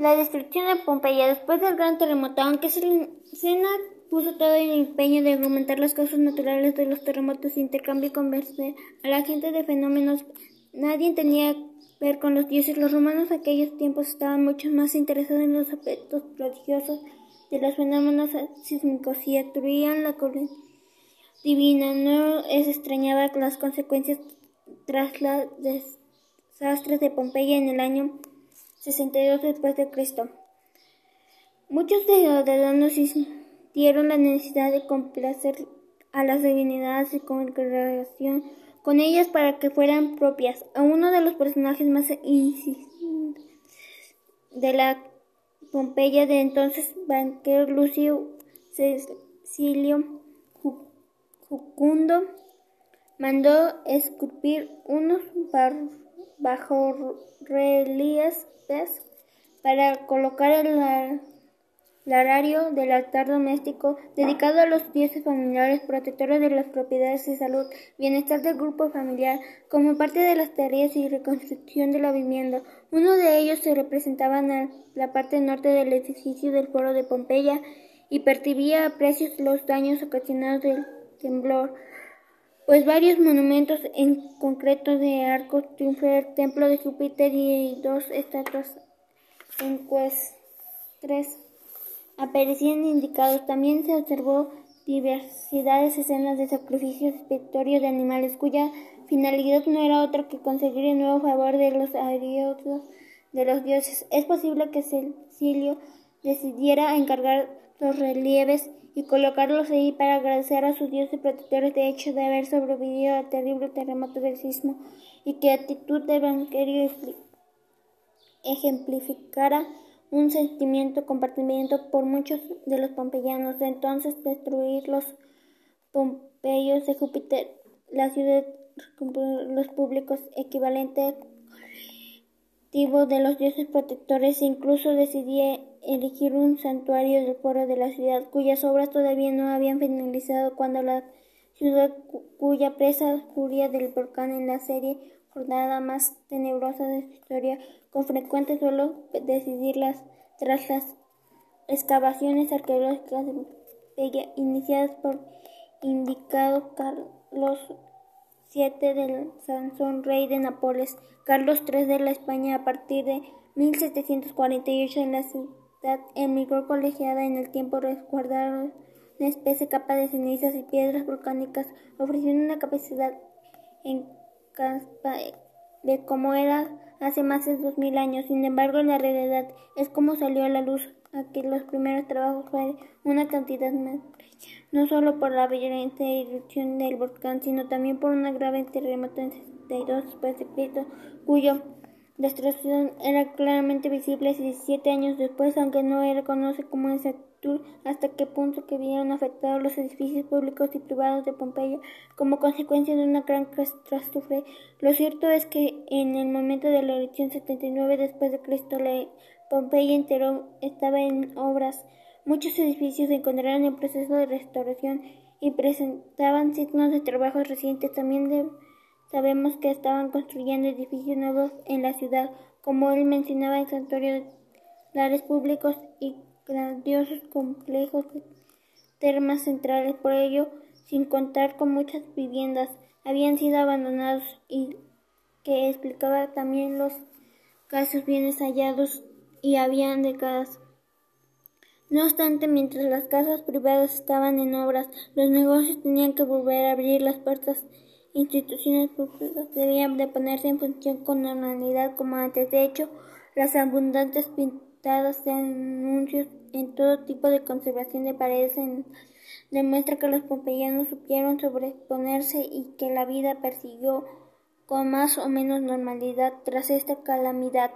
La destrucción de Pompeya después del gran terremoto, aunque Sena puso todo el empeño de argumentar las causas naturales de los terremotos intercambio y convencer a la gente de fenómenos, nadie tenía que ver con los dioses. Los romanos en aquellos tiempos estaban mucho más interesados en los aspectos prodigiosos de los fenómenos sísmicos y atribuían la corriente divina. No es extrañaba las consecuencias tras los desastres de Pompeya en el año 62 después de Cristo. Muchos de los ciudadanos sintieron la necesidad de complacer a las divinidades y congregación con ellas para que fueran propias. A uno de los personajes más de la Pompeya de entonces, banquero Lucio Cecilio Jucundo, mandó esculpir unos bajorrelieves para colocar el larario del altar doméstico dedicado a los dioses familiares protectores de las propiedades de salud, bienestar del grupo familiar, como parte de las tareas y reconstrucción de la vivienda. Uno de ellos se representaba en la parte norte del edificio del foro de Pompeya y percibía a precios los daños ocasionados del temblor pues varios monumentos en concreto de arcos triunfales, templo de Júpiter y dos estatuas encuestres aparecían indicados. También se observó diversidad de escenas de sacrificios expiatorios de animales cuya finalidad no era otra que conseguir el nuevo favor de los ariosos de los dioses. Es posible que Cecilio decidiera encargar los relieves y colocarlos ahí para agradecer a sus dioses protectores de hecho de haber sobrevivido al terrible terremoto del sismo y que actitud de banquerio ejemplificara un sentimiento compartimiento por muchos de los pompeyanos. De entonces destruir los Pompeyos de Júpiter, la ciudad, los públicos de los dioses protectores e incluso decidía elegir un santuario del foro de la ciudad cuyas obras todavía no habían finalizado cuando la ciudad cuya presa furia del volcán en la serie jornada más tenebrosa de su historia con frecuente suelo decidirlas tras las excavaciones arqueológicas iniciadas por indicado Carlos VII del Sansón, rey de Nápoles, Carlos III de la España a partir de 1748 en la ciudad emigró colegiada en el tiempo resguardaron una especie capa de cenizas y piedras volcánicas, ofreciendo una capacidad en de como era hace más de dos mil años. Sin embargo, en la realidad es como salió a la luz aquí los primeros trabajos fue una cantidad más no solo por la violenta erupción del volcán, sino también por una grave terremoto en 62 después de Cristo, cuya destrucción era claramente visible 17 años después, aunque no se reconoce como hasta qué punto que vieron afectados los edificios públicos y privados de Pompeya como consecuencia de una gran catástrofe. Lo cierto es que en el momento de la erupción 79 después de Cristo, la Pompeya entero estaba en obras Muchos edificios se encontraron en proceso de restauración y presentaban signos de trabajos recientes. También sabemos que estaban construyendo edificios nuevos en la ciudad, como él mencionaba en santuarios públicos y grandiosos complejos de termas centrales. Por ello, sin contar con muchas viviendas, habían sido abandonados y que explicaba también los casos bienes hallados y habían décadas no obstante, mientras las casas privadas estaban en obras, los negocios tenían que volver a abrir las puertas. Instituciones públicas debían de ponerse en función con normalidad como antes. De hecho, las abundantes pintadas de anuncios en todo tipo de conservación de paredes demuestra que los pompeyanos supieron sobreponerse y que la vida persiguió con más o menos normalidad tras esta calamidad.